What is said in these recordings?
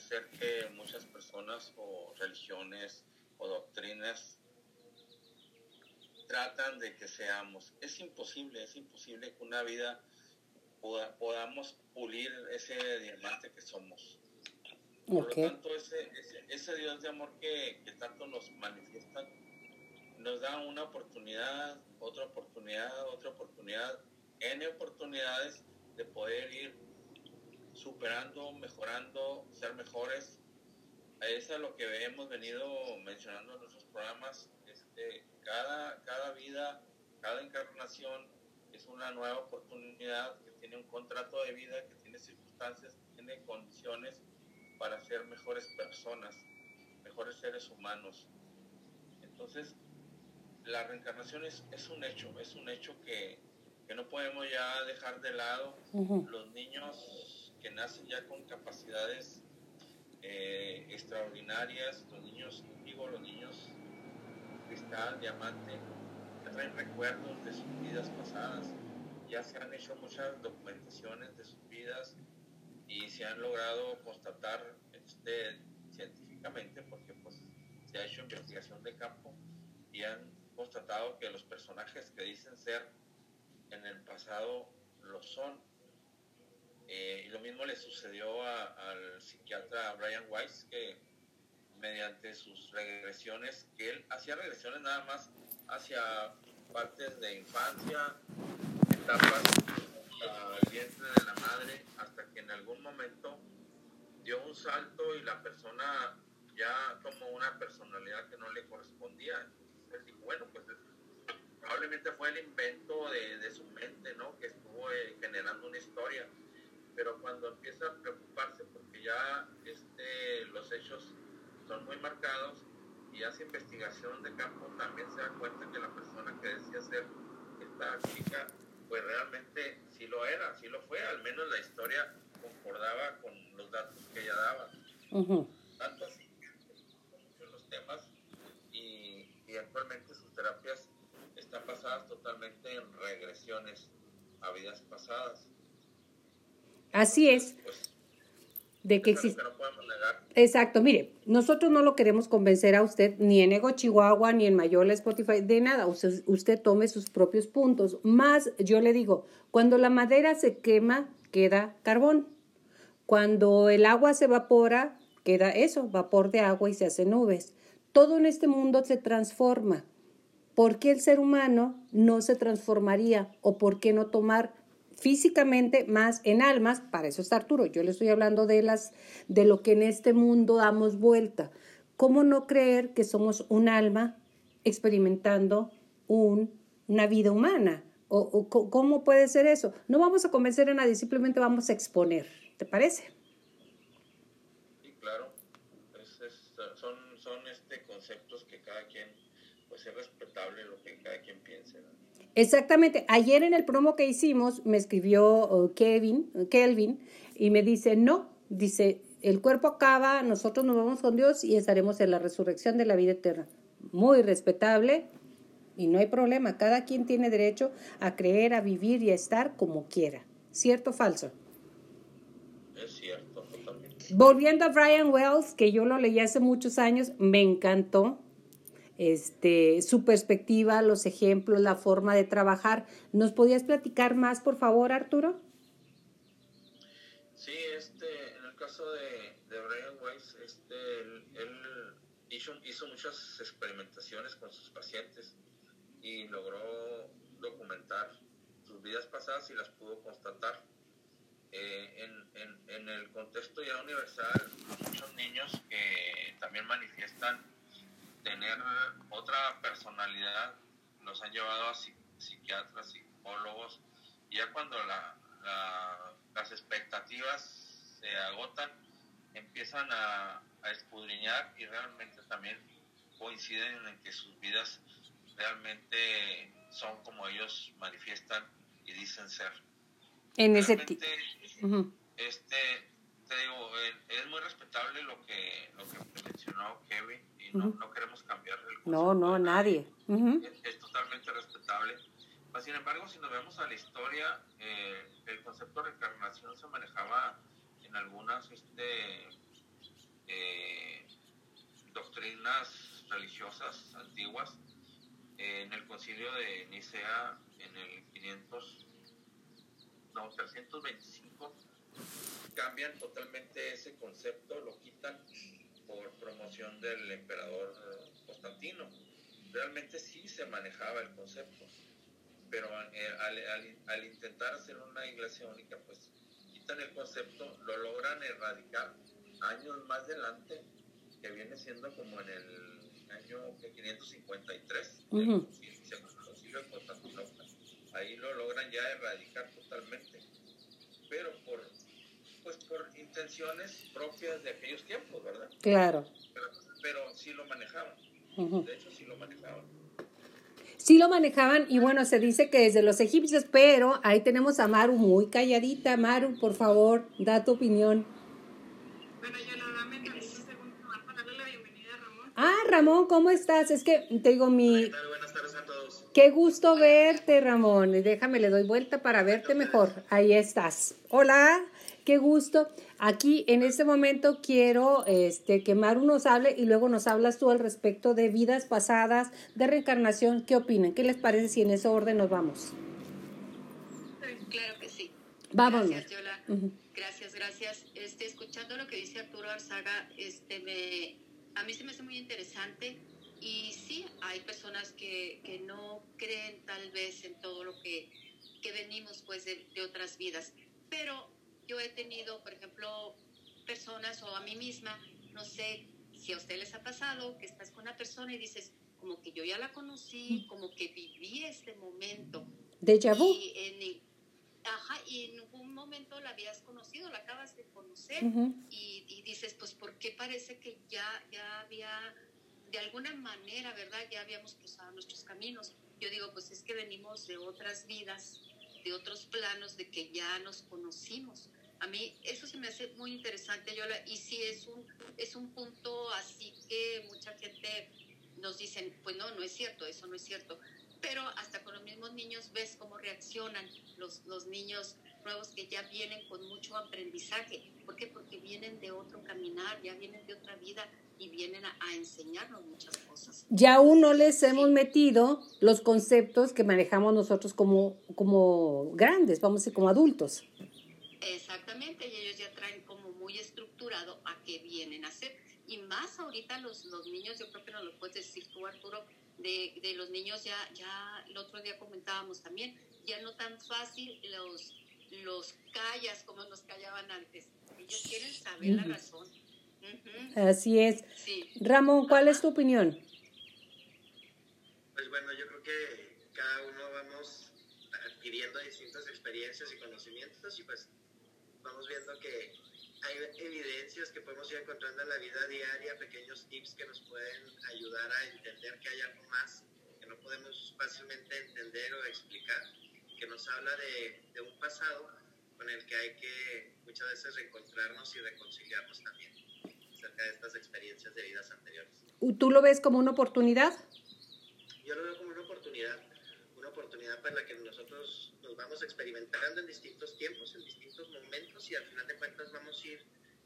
ser que muchas personas o religiones o doctrinas tratan de que seamos. Es imposible, es imposible que una vida podamos pulir ese diamante que somos. Por lo tanto, ese, ese, Dios de amor que, que tanto nos manifiesta nos da una oportunidad, otra oportunidad, otra oportunidad, N oportunidades de poder ir superando, mejorando, ser mejores. Eso es lo que hemos venido mencionando en nuestros programas. Este, cada, cada vida, cada encarnación es una nueva oportunidad que tiene un contrato de vida, que tiene circunstancias, que tiene condiciones para ser mejores personas, mejores seres humanos. Entonces, la reencarnación es, es un hecho, es un hecho que, que no podemos ya dejar de lado. Los niños que nacen ya con capacidades eh, extraordinarias, los niños, digo, los niños cristal, diamante, que traen recuerdos de sus vidas pasadas. Ya se han hecho muchas documentaciones de sus vidas y se han logrado constatar este, científicamente, porque pues se ha hecho investigación de campo y han constatado que los personajes que dicen ser en el pasado lo son. Eh, y lo mismo le sucedió al psiquiatra Brian Weiss, que mediante sus regresiones, que él hacía regresiones nada más hacia partes de infancia, etapas al vientre de la madre, hasta que en algún momento dio un salto y la persona ya tomó una personalidad que no le correspondía bueno, pues probablemente fue el invento de, su mente, ¿no? Que estuvo eh, generando una historia. Pero cuando empieza a preocuparse porque ya este, los hechos son muy marcados y hace investigación de campo, también se da cuenta que la persona que decía ser esta chica, pues realmente sí lo era, sí lo fue, al menos la historia concordaba con los datos que ella daba. Tanto así que los temas y actualmente sus terapias están basadas totalmente en regresiones a vidas pasadas. Así es. De que existe. Exacto, mire, nosotros no lo queremos convencer a usted ni en Ego Chihuahua ni en Mayola Spotify, de nada. Usted, usted tome sus propios puntos. Más, yo le digo, cuando la madera se quema, queda carbón. Cuando el agua se evapora, queda eso, vapor de agua y se hace nubes. Todo en este mundo se transforma. ¿Por qué el ser humano no se transformaría? ¿O por qué no tomar físicamente más en almas? Para eso está Arturo. Yo le estoy hablando de, las, de lo que en este mundo damos vuelta. ¿Cómo no creer que somos un alma experimentando un, una vida humana? ¿O, cómo puede ser eso? No vamos a convencer a nadie, simplemente vamos a exponer. ¿Te parece? Sí, claro. son este, conceptos que cada quien, pues es respetable lo que cada quien piense. Exactamente. Ayer en el promo que hicimos me escribió Kevin, Kelvin y me dice, no, dice, el cuerpo acaba, nosotros nos vamos con Dios y estaremos en la resurrección de la vida eterna. Muy respetable y no hay problema. Cada quien tiene derecho a creer, a vivir y a estar como quiera. ¿Cierto o falso? Es cierto. Volviendo a Brian Wells, que yo lo leí hace muchos años, me encantó. Este, su perspectiva, los ejemplos, la forma de trabajar. ¿Nos podías platicar más, por favor, Arturo? Sí, este, en el caso de, Brian Weiss, este, él, hizo, muchas experimentaciones con sus pacientes y logró documentar sus vidas pasadas y las pudo constatar. Eh, en, en, el contexto ya universal, muchos niños que también manifiestan tener otra personalidad, los han llevado a psiquiatras, psicólogos, y ya cuando la, las expectativas se agotan, empiezan a, a escudriñar y realmente también coinciden en que sus vidas realmente son como ellos manifiestan y dicen ser. En ese este, te digo, eh, es muy respetable lo que, lo que mencionó Kevin no, no queremos cambiar el No, no, nadie. Es, totalmente respetable. Sin embargo, si nos vemos a la historia, eh, el concepto de reencarnación se manejaba en algunas este, eh, doctrinas religiosas antiguas. Eh, en el concilio de Nicea, en el 500, no, 325, cambian totalmente ese concepto se manejaba el concepto, pero eh, al, al, intentar hacer una iglesia única, pues quitan el concepto, lo logran erradicar años más adelante, que viene siendo como en el año 553, uh -huh. el concilio de Constantinopla. Ahí lo logran ya erradicar totalmente, pero por pues por intenciones propias de aquellos tiempos, ¿verdad? Claro. Pero, pero sí lo manejaban. De hecho, sí lo manejaban. Sí lo manejaban y bueno, se dice que desde los egipcios, pero ahí tenemos a Maru muy calladita. Maru, por favor, da tu opinión. Bueno, un segundo para darle la bienvenida a Ramón. Ah, Ramón, ¿cómo estás? Es que te digo mi... ¿Qué tal? Buenas tardes a todos. Qué gusto verte, Ramón. Déjame, le doy vuelta para verte mejor. Ahí estás. Hola, qué gusto. Aquí en este momento quiero este, que Maru nos hable y luego nos hablas tú al respecto de vidas pasadas, de reencarnación. ¿Qué opinan? ¿Qué les parece si en ese orden nos vamos? Claro que sí. Vámonos. Gracias, Yola. Gracias, gracias. Este, escuchando lo que dice Arturo Arzaga, este, me, a mí se me hace muy interesante y sí, hay personas que, que no creen tal vez en todo lo que, que venimos pues de, de otras vidas, pero yo he tenido, por ejemplo, personas o a mí misma, no sé si a usted les ha pasado que estás con una persona y dices, como que yo ya la conocí, como que viví este momento. ¿Déjà vu? Y en, ajá, y en un momento la habías conocido, la acabas de conocer Uh -huh. y, y, dices, pues, ¿por qué parece que ya, ya había, de alguna manera, ¿verdad? Ya habíamos cruzado nuestros caminos. Yo digo, pues es que venimos de otras vidas, de otros planos, de que ya nos conocimos. A mí eso se me hace muy interesante, Yola, y sí es un, es un punto así que mucha gente nos dicen, pues no, no es cierto, eso no es cierto. Pero hasta con los mismos niños ves cómo reaccionan los, los niños nuevos que ya vienen con mucho aprendizaje. ¿Por qué? Porque vienen de otro caminar, ya vienen de otra vida y vienen a, a enseñarnos muchas cosas. Ya aún no les hemos metido los conceptos que manejamos nosotros como, como grandes, vamos a decir, como adultos. Exactamente, y ellos ya traen como muy qué vienen a hacer. Y más ahorita los, los niños, yo creo que nos lo puedes decir tú, Arturo, de, de los niños ya, ya el otro día comentábamos también, ya no tan fácil los, los callas como nos callaban antes. Ellos quieren saber la razón. Uh -huh. Así es. Sí. Ramón, ¿cuál es tu opinión? Pues bueno, yo creo que cada uno vamos adquiriendo distintas experiencias y conocimientos y pues vamos viendo que hay evidencias que podemos ir encontrando en la vida diaria, pequeños tips que nos pueden ayudar a entender que hay algo más que no podemos fácilmente entender o explicar, que nos habla de, de un pasado con el que hay que muchas veces reencontrarnos y reconciliarnos también acerca de estas experiencias de vidas anteriores. ¿Tú lo ves como una oportunidad? Yo lo veo como una oportunidad, oportunidad para la que nosotros nos vamos experimentando en distintos tiempos, en distintos momentos y al final de cuentas vamos a ir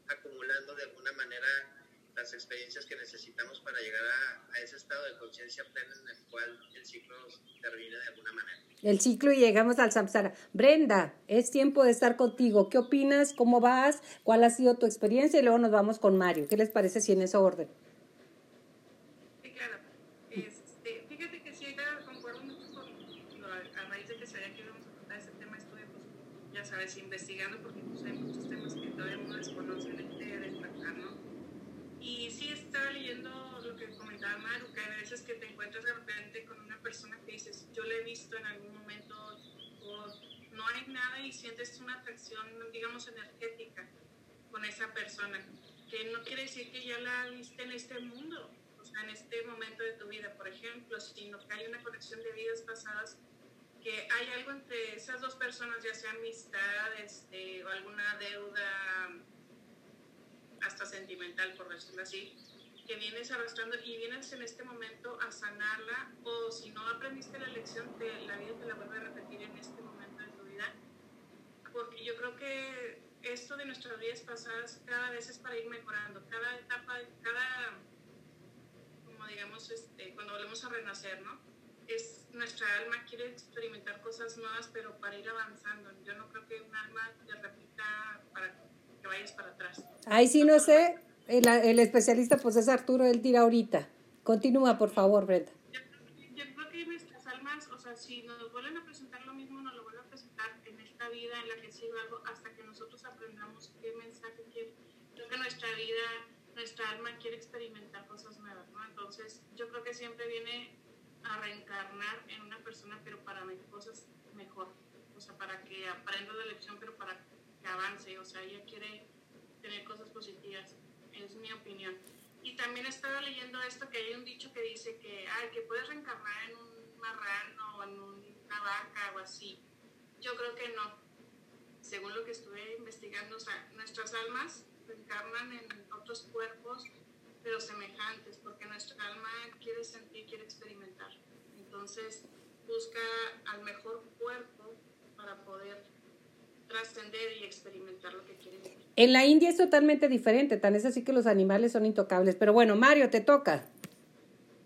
acumulando de alguna manera las experiencias que necesitamos para llegar a, a ese estado de conciencia plena en el cual el ciclo termina de alguna manera. El ciclo y llegamos al samsara. Brenda, es tiempo de estar contigo. ¿Qué opinas? ¿Cómo vas? ¿Cuál ha sido tu experiencia? Y luego nos vamos con Mario. ¿Qué les parece si en ese orden? Sí, claro. Este, fíjate que sí, concuerdo mucho con lo, a raíz de que sabía que íbamos a tratar ese tema, estuve, pues, sabes, investigando porque pues, hay muchos temas que todavía uno desconoce de, de destacar, ¿no? Y sí estaba leyendo lo que comentaba Maru, que hay veces que te encuentras de repente con una persona que dices, yo la he visto en algún momento, o no hay nada y sientes una atracción, digamos, energética con esa persona, que no quiere decir que ya la viste en este mundo, o sea, en este momento de tu vida, por ejemplo, sino que hay una conexión de vidas pasadas, que hay algo entre esas dos personas, ya sea amistad este, o alguna deuda hasta sentimental, por decirlo así, que vienes arrastrando y vienes en este momento a sanarla, o si no aprendiste la lección, te, la vida te la vuelve a repetir en este momento de tu vida, porque yo creo que esto de nuestras vidas pasadas cada vez es para ir mejorando, cada etapa, cada, como digamos, este, vamos a renacer, ¿no? Es, nuestra alma quiere experimentar cosas nuevas, pero para ir avanzando. Yo no creo que un alma te repita para que vayas para atrás. Ay, sí, no sé. El, el especialista, pues es Arturo, él tira ahorita. Continúa, por favor, Brenda. Yo, creo que nuestras almas, o sea, si nos vuelven a presentar lo mismo, nos lo vuelven a presentar en esta vida en la que sigue algo hasta que nosotros aprendamos qué mensaje quiere. Creo que nuestra vida nuestra alma quiere experimentar cosas nuevas, ¿no? Entonces, yo creo que siempre viene a reencarnar en una persona, pero para cosas mejor, o sea, para que aprenda la lección, pero para que avance, o sea, ella quiere tener cosas positivas, es mi opinión. Y también estaba leyendo esto, que hay un dicho que dice que, ay, que puedes reencarnar en un marrano o en una vaca o así. Yo creo que no. Según lo que estuve investigando, o sea, nuestras almas encarnan en otros cuerpos, pero semejantes, porque nuestra alma quiere sentir, quiere experimentar. Entonces busca al mejor cuerpo para poder trascender y experimentar lo que quiere vivir. En la India es totalmente diferente, tan es así que los animales son intocables. Pero bueno, Mario, te toca.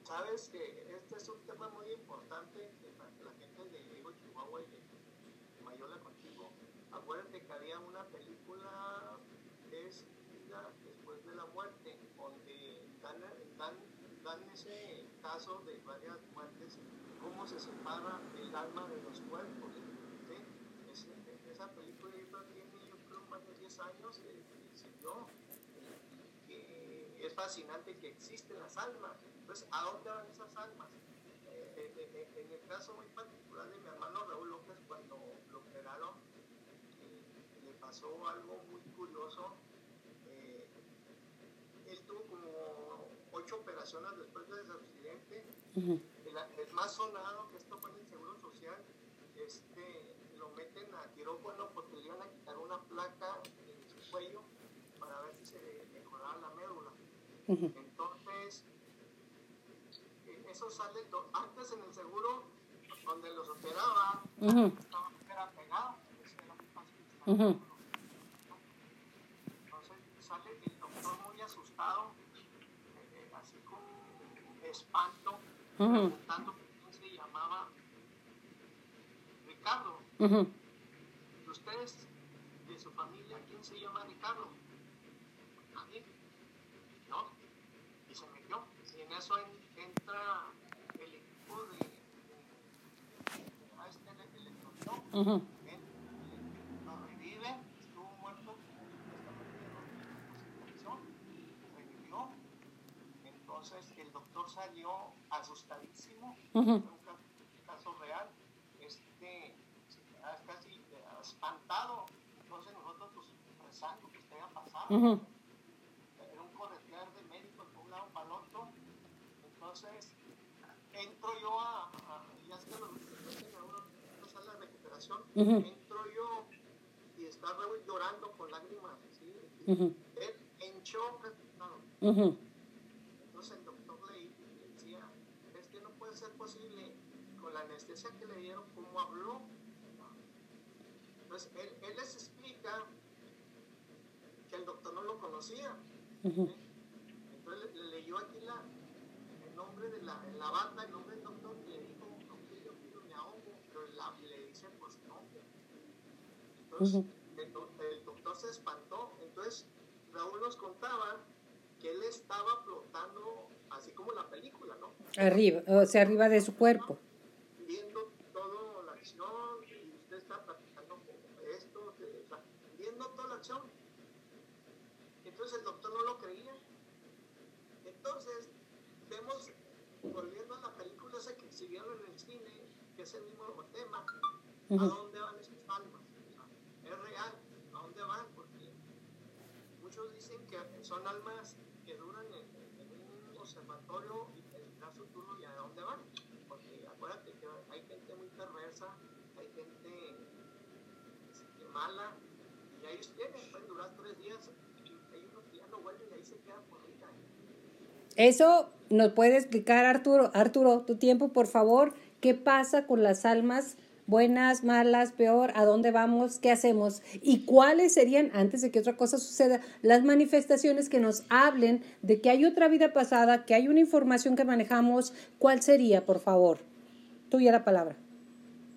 Sabes que este es un tema muy importante para la gente de Chihuahua y de Mayola contigo. Acuérdate que había una película es vida después de la muerte, donde dan, dan, dan ese caso de varias muertes, cómo se separa el alma de los cuerpos. ¿sí? Es, esa película tiene, yo creo, más de 10 años que siguió. Que es fascinante que existen las almas. Entonces, ¿a dónde van esas almas? Eh, eh, eh, en el caso muy particular de mi hermano Raúl López, cuando lo operaron, le pasó algo muy curioso él tuvo como ocho operaciones después de ese accidente. el, más sonado, que esto fue en el Seguro Social, este, lo meten a quirófano porque le iban a quitar una placa en su cuello para ver si se mejoraba la médula. Entonces, eh, eso sale, antes en el seguro, donde los operaba, estaba pegado. Entonces sale el doctor muy asustado, eh, así con espanto, preguntando quién se llamaba Ricardo. ¿Y ustedes, de su familia, quién se llama Ricardo? Nadie. ¿No? Y se metió. Y en eso entra el equipo de, de, de, a este electrodo. Entonces salió asustadísimo, uh -huh. un caso real, este, casi espantado. Entonces nosotros pues, rezando que esté pasado. Uh -huh. Era un corretear de médicos por un lado para el otro. Entonces entro yo a, a ya es que lo una sala de recuperación, uh -huh. entro yo y está Raúl llorando con lágrimas. Él en shock, no. Uh -huh. Entonces el doctor le, le, decía, es que no puede ser posible con la anestesia que le dieron, cómo habló. Entonces él, él les explica que el doctor no lo conocía. Uh -huh. Entonces le, le, leyó aquí la, el nombre de la, la banda, el nombre del doctor, y le dijo, no, yo pido me ahogo, pero la, le dice, pues no. Entonces uh -huh. el, el doctor se espantó. Entonces Raúl nos contaba que él estaba flotando así como la película, ¿no? Arriba, o sea, arriba de su cuerpo. Viendo toda la acción, y usted está practicando esto, viendo toda la acción. Entonces el doctor no lo creía. Entonces, vemos, volviendo a la película esa que exhibieron en el cine, que es el mismo tema, uh -huh. ¿a dónde van esas almas? O sea, es real, ¿a dónde van? Porque muchos dicen que son almas que duran en, observatorio tendrá su turno y a dónde van. Porque acuérdate que hay gente muy perversa, hay gente este, mala, y ahí tienen, pueden durar tres días, y hay unos que ya no vuelven y ahí se quedan por vida. Eso nos puede explicar Arturo, Arturo, tu tiempo, por favor, ¿qué pasa con las almas buenas, malas, peor, a dónde vamos, qué hacemos y cuáles serían, antes de que otra cosa suceda, las manifestaciones que nos hablen de que hay otra vida pasada, que hay una información que manejamos, ¿cuál sería, por favor? Tuya la palabra.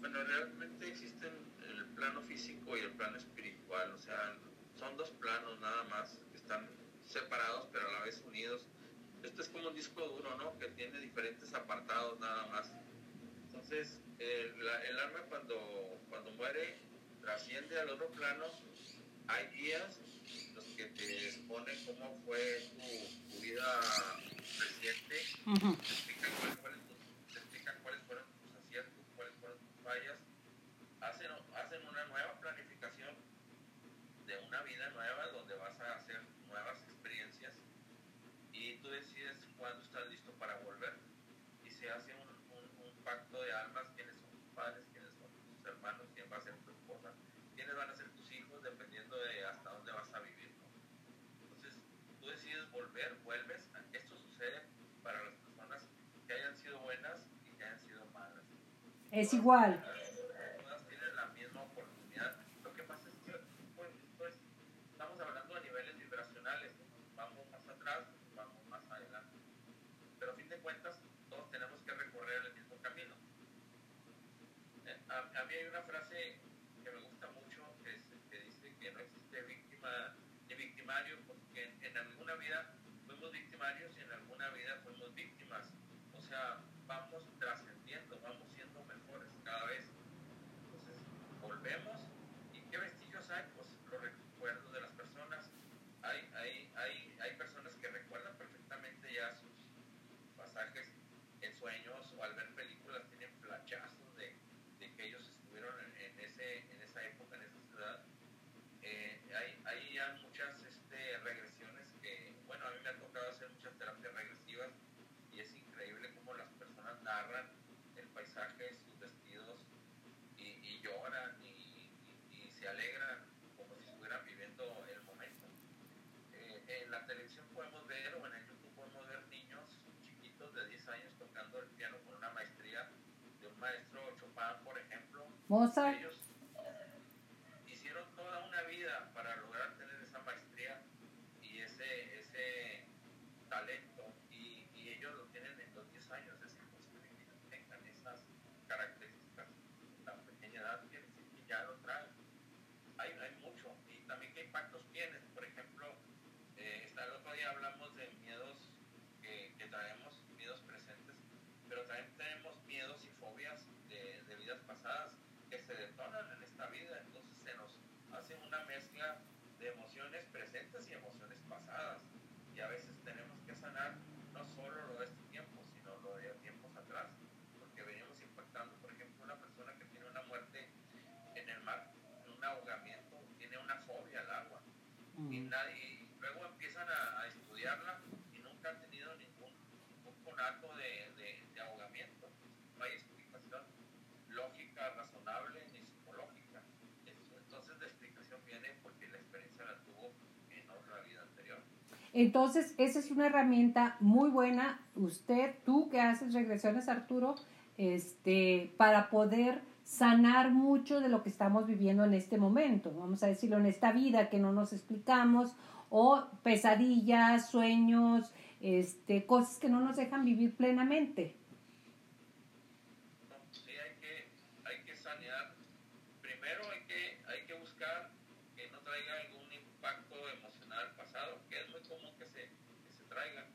Bueno, realmente existen el plano físico y el plano espiritual, o sea, son dos planos nada más, que están separados pero a la vez unidos. Esto es como un disco duro, ¿no? Que tiene diferentes apartados nada más. Entonces, el, el alma cuando, cuando muere trasciende al otro plano, hay guías los que te exponen cómo fue tu, tu vida reciente, te, explican cuáles fueron tus aciertos, cuáles fueron tus fallas, hacen, hacen una nueva planificación de una vida nueva donde vas a hacer nuevas experiencias y tú decides cuándo estás listo para volver y se hace un, un, un pacto de almas padres, quiénes son tus hermanos, quién va a ser tu esposa, quiénes van a ser tus hijos, dependiendo de hasta dónde vas a vivir. ¿no? Entonces, tú decides volver, vuelves. Esto sucede para las personas que hayan sido buenas y que hayan sido malas. Es igual. Todas tienen la misma oportunidad. Lo que pasa es que pues, pues, estamos hablando a niveles vibracionales. Vamos más atrás, vamos más adelante. Pero a fin de cuentas, todos tenemos que recorrer el mismo camino a, mí hay una frase que me gusta mucho que, dice que no existe víctima ni victimario porque en, alguna vida fuimos víctimas. O sea, vamos trascendiendo, vamos siendo mejores cada vez. Entonces, volvemos y qué vestigios hay, pues los recuerdos de las personas. Hay, hay, hay, hay personas que recuerdan perfectamente ya sus pasajes en sueños o al ver películas tienen flachazos ellos estuvieron en, ese, en esa época, en esa ciudad. Eh, hay, hay, ya muchas este, regresiones que, bueno, a mí me ha tocado hacer muchas terapias regresivas y es increíble cómo las personas narran el paisaje, sus vestidos y, lloran y, y, se alegran como si estuvieran viviendo el momento. Eh, en la televisión podemos ver o en el YouTube podemos ver niños chiquitos de 10 años tocando el piano con una maestría de un maestro Chopin, por ejemplo. Mozart. Ellos hicieron toda una vida para lograr tener esa maestría y ese, ese talento y, y ellos lo tienen en los 10 años. Es imposible que tengan esas características tan pequeña edad, que ya lo traen. Hay, hay mucho y también qué impactos tienen. Por ejemplo, eh, el otro día hablamos de miedos que, que traemos, miedos presentes, pero también tenemos miedos y fobias de, de, vidas pasadas que se detonan en esta vida, entonces se nos hace una mezcla de emociones presentes y emociones pasadas, y a veces tenemos que sanar no solo lo de este tiempo, sino lo de tiempos atrás, porque venimos impactando, por ejemplo, una persona que tiene una muerte en el mar, un ahogamiento, tiene una fobia al agua, y, nadie, luego empiezan a, a estudiarla y nunca han tenido ningún, ningún conato de, de, de ahogamiento no hay explicación lógica, razonable ni psicológica. Entonces la explicación viene porque la experiencia la tuvo en otra vida anterior. Entonces, esa es una herramienta muy buena. Usted, tú que haces regresiones, Arturo, este, para poder sanar mucho de lo que estamos viviendo en este momento, vamos a decirlo, en esta vida que no nos explicamos, o pesadillas, sueños, este, cosas que no nos dejan vivir plenamente. primero hay que, hay que buscar que no traiga algún impacto emocional pasado, que es muy común que se, que se traiga,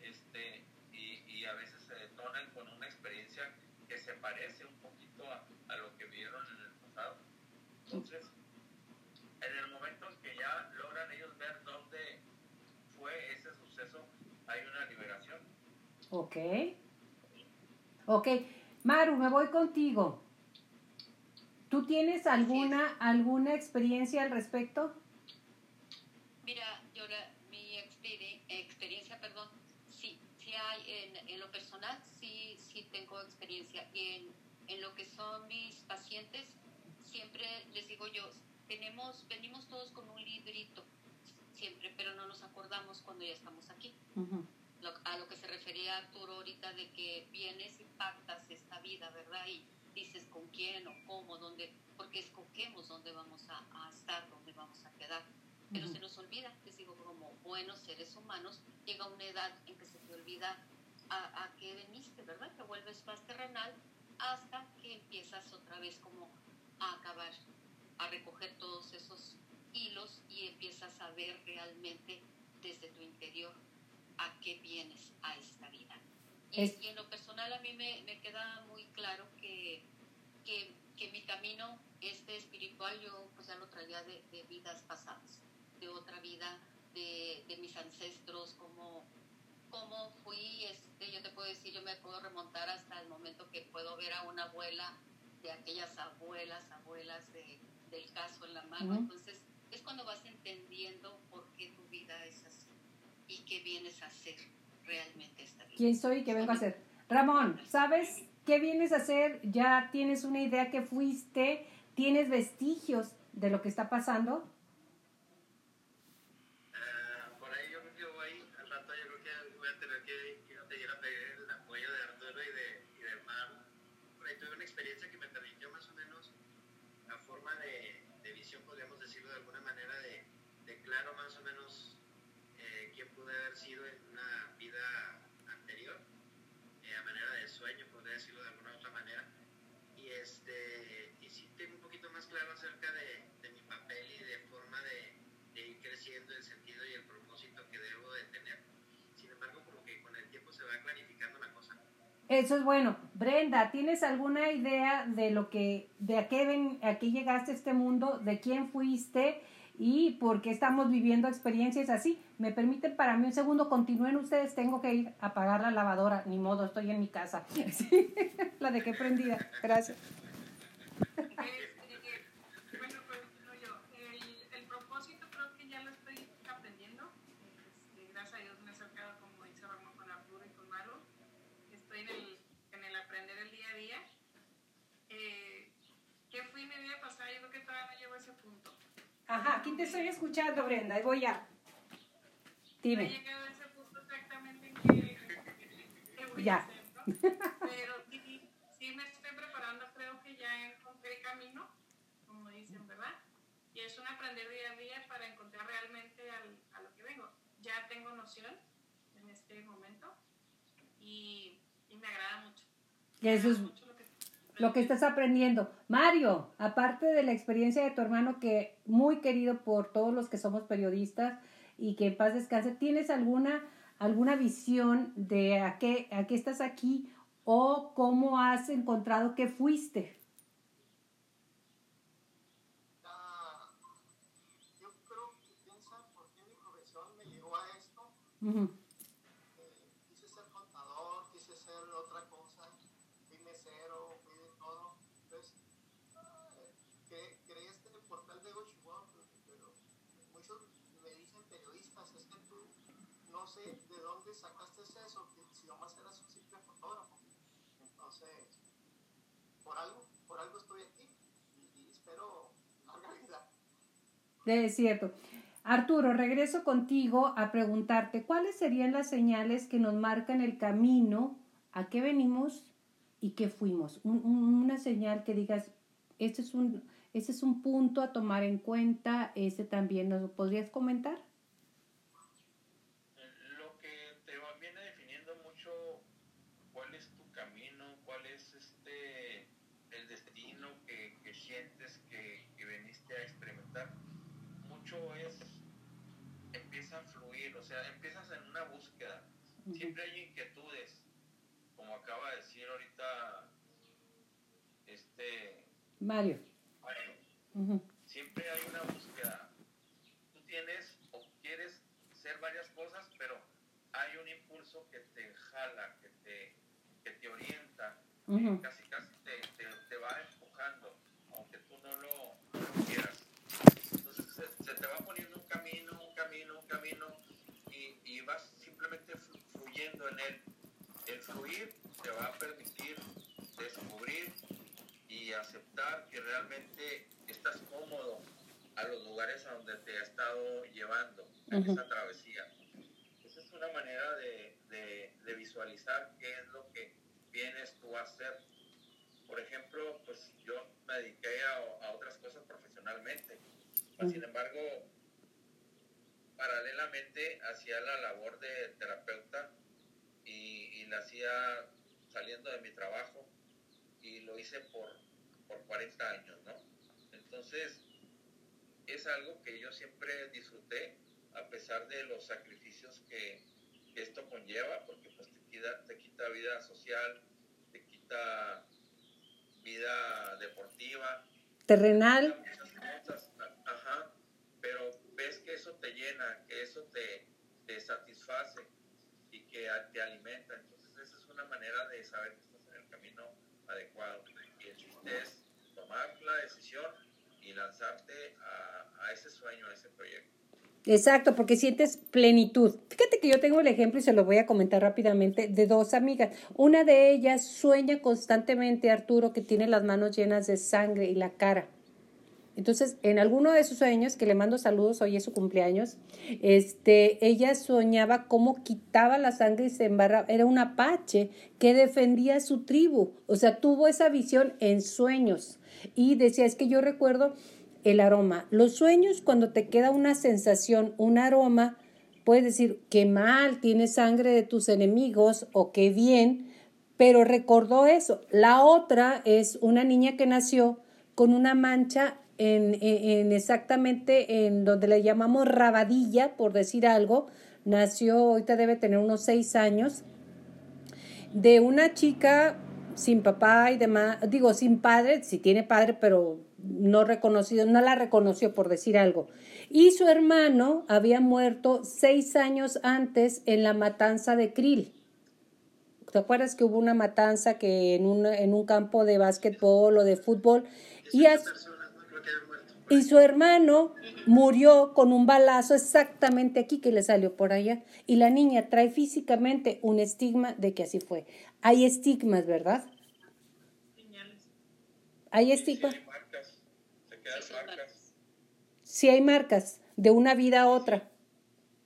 este, y, y, a veces se detonan con una experiencia que se parece un poquito a, a lo que vieron en el pasado. Entonces, en el momento en que ya logran ellos ver dónde fue ese suceso, hay una liberación. Ok. Ok. Maru, me voy contigo. ¿Tú tienes alguna, alguna experiencia al respecto? Mira, yo mi experiencia, perdón, sí, sí hay, en, en, lo personal sí, sí tengo experiencia. En, en lo que son mis pacientes, siempre les digo yo, tenemos, venimos todos con un librito, siempre, pero no nos acordamos cuando ya estamos aquí. A lo que se refería Arturo ahorita de que vienes y pactas esta vida, ¿verdad? Y dices con quién o cómo, dónde, porque escogemos dónde vamos a, estar, dónde vamos a quedar. Pero se nos olvida, les digo, como buenos seres humanos, llega una edad en que se te olvida a, a qué veniste, ¿verdad? Te vuelves más terrenal hasta que empiezas otra vez como a acabar, a recoger todos esos hilos y empiezas a ver realmente desde tu interior a qué vienes a esta vida. Y, en lo personal a mí me, me queda muy claro que, que, que, mi camino este espiritual yo pues ya lo traía de, de vidas pasadas, de otra vida, de, de mis ancestros, como cómo fui, este, yo te puedo decir, yo me puedo remontar hasta el momento que puedo ver a una abuela de aquellas abuelas, abuelas de, del caso en la mano. Entonces, es cuando vas entendiendo por qué tu vida es así y qué vienes a hacer realmente esta vida. ¿Quién soy y qué vengo a hacer? Ramón, ¿sabes qué vienes a hacer? Ya tienes una idea que fuiste, tienes vestigios de lo que está pasando. Eso es bueno. Brenda, ¿tienes alguna idea de lo que, de a qué, ven, a qué llegaste a este mundo, de quién fuiste y por qué estamos viviendo experiencias así? ¿Me permiten para mí un segundo? Continúen ustedes, tengo que ir a apagar la lavadora. Ni modo, estoy en mi casa. la de que prendida. Gracias. Ajá, aquí te estoy escuchando, Brenda, y voy a. Dime. No he llegado a ese punto exactamente en que, voy ya. a hacer, ¿no? Pero sí, sí me estoy preparando, creo que ya encontré el camino, como dicen, ¿verdad? Y es un aprender día a día para encontrar realmente al, a lo que vengo. Ya tengo noción en este momento y, y me agrada mucho. Y eso es, lo que estás aprendiendo. Mario, aparte de la experiencia de tu hermano que muy querido por todos los que somos periodistas y que en paz descanse, ¿tienes alguna alguna visión de a qué, a qué estás aquí o cómo has encontrado que fuiste? Ah, yo creo que piensan por qué mi profesión me llevó a esto. sacaste eso? Si nomás eras un simple fotógrafo. Entonces, por por algo estoy aquí y, espero cierto. Arturo, regreso contigo a preguntarte cuáles serían las señales que nos marcan el camino, a qué venimos y qué fuimos. una señal que digas, este es un, este es un punto a tomar en cuenta, ese también nos podrías comentar. Siempre hay inquietudes, como acaba de decir ahorita este Mario. Siempre hay una búsqueda. Tú tienes o quieres ser varias cosas, pero hay un impulso que te jala, que te, que te orienta, casi te, te, va empujando, aunque tú no lo, quieras. Entonces se, te va poniendo un camino, un camino, un camino, y, y simplemente en él. El fluir te va a permitir descubrir y aceptar que realmente estás cómodo a los lugares a donde te ha estado llevando en esa travesía. Esa es una manera de, de, de, visualizar qué es lo que vienes tú a hacer. Por ejemplo, me dediqué a, a otras cosas profesionalmente. Sin embargo, paralelamente hacía la labor de terapeuta y, y, la hacía saliendo de mi trabajo y lo hice por, por 40 años, ¿no? Entonces, es algo que yo siempre disfruté a pesar de los sacrificios que, que esto conlleva, porque pues te quita, te quita vida social, te quita vida deportiva. Terrenal pero ves que eso te llena, que eso te, te satisface y que te alimenta. Entonces esa es una manera de saber que estás en el camino adecuado. Y el chiste es tomar la decisión y lanzarte a, a ese sueño, a ese proyecto. Exacto, porque sientes plenitud. Fíjate que yo tengo el ejemplo y se lo voy a comentar rápidamente de dos amigas. Una de ellas sueña constantemente, Arturo, que tiene las manos llenas de sangre y la cara. Entonces, en alguno de sus sueños, que le mando saludos, hoy es su cumpleaños, este, ella soñaba cómo quitaba la sangre y se embarraba. Era un apache que defendía a su tribu. O sea, tuvo esa visión en sueños. Y decía, es que yo recuerdo el aroma. Los sueños, cuando te queda una sensación, un aroma, puedes decir, qué mal, tiene sangre de tus enemigos o qué bien, pero recordó eso. La otra es una niña que nació con una mancha en, en, exactamente en donde le llamamos rabadilla, por decir algo. Nació, ahorita debe tener unos seis años, de una chica sin papá y demás, digo, sin padre, si tiene padre, pero no reconocido, no la reconoció por decir algo. Y su hermano había muerto seis años antes en la matanza de Krill. ¿Te acuerdas que hubo una matanza que en un, en un campo de básquetbol o de fútbol? Y, y su hermano murió con un balazo exactamente aquí que le salió por allá. Y la niña trae físicamente un estigma de que así fue. Hay estigmas, ¿verdad? Hay estigmas. Sí, marcas. Sí hay marcas, de una vida a otra.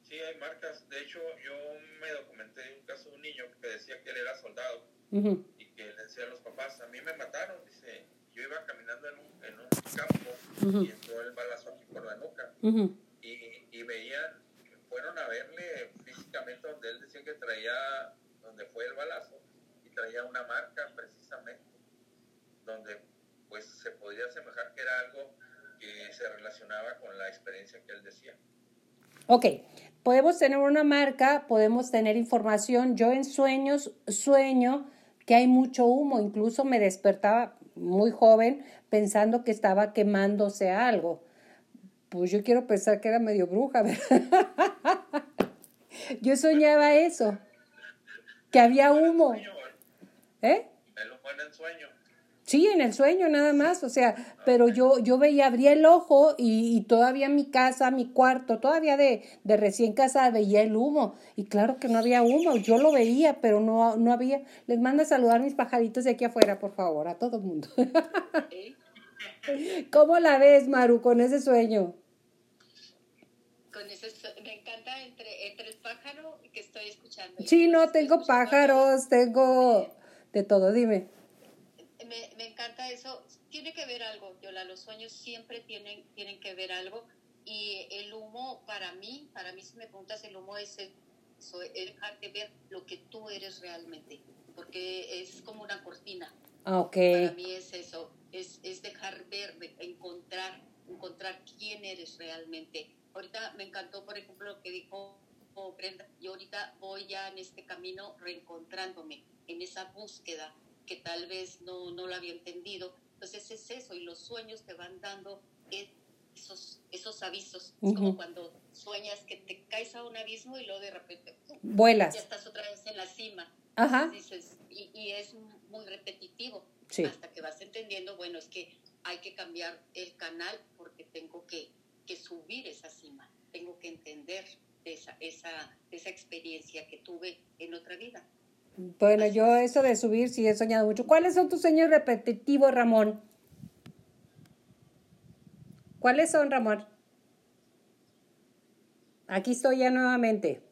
Sí, hay marcas. De hecho, yo me documenté en un caso de un niño que decía que él era soldado y que le decía a los papás, a mí me mataron, dice, yo iba caminando en un, en un campo y entró el balazo aquí por la nuca y, y veían, fueron a verle físicamente donde él decía que traía, donde fue el balazo y traía una marca precisamente donde pues se podría asemejar que era algo que se relacionaba con la experiencia que él decía. Ok, podemos tener una marca, podemos tener información. Yo en sueños sueño que hay mucho humo, incluso me despertaba muy joven pensando que estaba quemándose algo. Pues yo quiero pensar que era medio bruja, ¿verdad? yo soñaba eso, que había humo. ¿Eh? En el sueño. Sí, en el sueño nada más, o sea, pero yo, yo veía, abría el ojo y, todavía mi casa, mi cuarto, todavía de, de recién casada veía el humo. Y claro que no había humo, yo lo veía, pero no, no había. Les mando a saludar mis pajaritos de aquí afuera, por favor, a todo el mundo. ¿Cómo la ves, Maru, con ese sueño? Con ese me encanta entre, entre el pájaro que estoy escuchando. Sí, no, tengo pájaros, tengo de todo, dime me, me, encanta eso. Tiene que ver algo, Yola, los sueños siempre tienen, tienen que ver algo. Y el humo, para mí, para mí, si me preguntas, el humo es, es dejarte ver lo que tú eres realmente, porque es como una cortina. Okay. Para mí es eso, es, es dejar ver, encontrar, encontrar quién eres realmente. Ahorita me encantó, por ejemplo, lo que dijo Brenda. Yo ahorita voy ya en este camino reencontrándome, en esa búsqueda que tal vez no, no lo había entendido. Entonces es eso, y los sueños te van dando esos, esos avisos. Es como cuando sueñas que te caes a un abismo y luego de repente vuelas. Ya estás otra vez en la cima. Ajá. Dices, y, y, es muy repetitivo. Sí. Hasta que vas entendiendo, bueno, es que hay que cambiar el canal porque tengo que, que subir esa cima. Tengo que entender esa, esa, esa experiencia que tuve en otra vida. Bueno, yo eso de subir sí he soñado mucho. ¿Cuáles son tus sueños repetitivos, Ramón? ¿Cuáles son, Ramón? Aquí estoy ya nuevamente.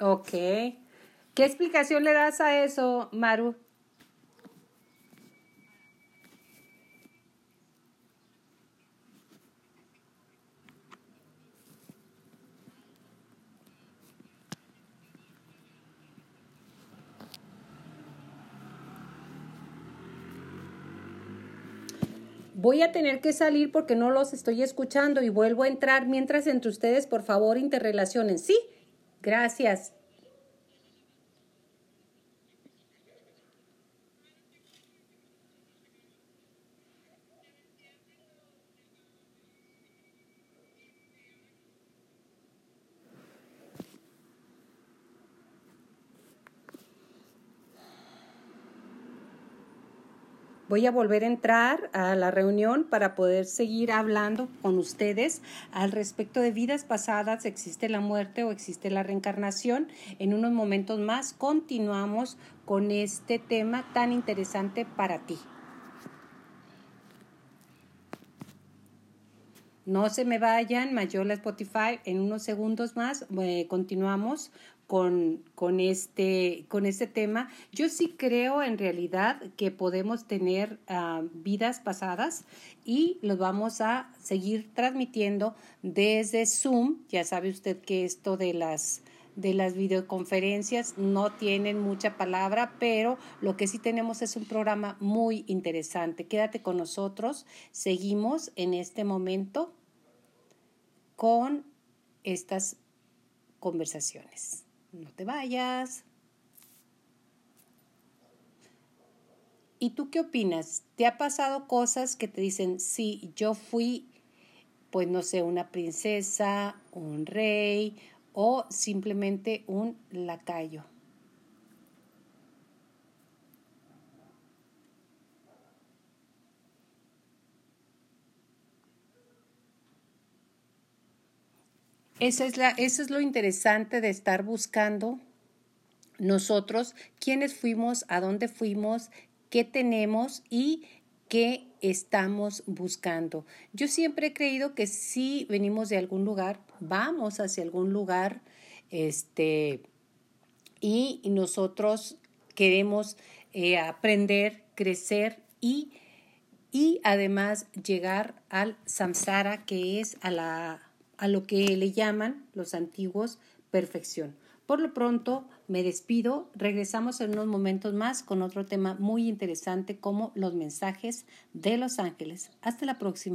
Ok. ¿Qué explicación le das a eso, Maru? Voy a tener que salir porque no los estoy escuchando y vuelvo a entrar mientras entre ustedes, por favor, interrelacionen. Sí, gracias. Voy a volver a entrar a la reunión para poder seguir hablando con ustedes al respecto de vidas pasadas, existe la muerte o existe la reencarnación. En unos momentos más continuamos con este tema tan interesante para ti. No se me vayan, Mayola Spotify, en unos segundos más eh, continuamos con, este, con este tema. Yo sí creo en realidad que podemos tener ah, vidas pasadas y los vamos a seguir transmitiendo desde Zoom. Ya sabe usted que esto de las de las videoconferencias no tienen mucha palabra, pero lo que sí tenemos es un programa muy interesante. Quédate con nosotros. Seguimos en este momento con estas conversaciones. No te vayas. ¿Y tú qué opinas? ¿Te ha pasado cosas que te dicen, sí, yo fui, pues no sé, una princesa, un rey o simplemente un lacayo? Eso es, la, eso es lo interesante de estar buscando nosotros quiénes fuimos, a dónde fuimos, qué tenemos y qué estamos buscando. Yo siempre he creído que si venimos de algún lugar, vamos hacia algún lugar, este, y nosotros queremos eh, aprender, crecer y, y además llegar al samsara, que es a la a lo que le llaman los antiguos perfección. Por lo pronto, me despido. Regresamos en unos momentos más con otro tema muy interesante como los mensajes de los ángeles. Hasta la próxima.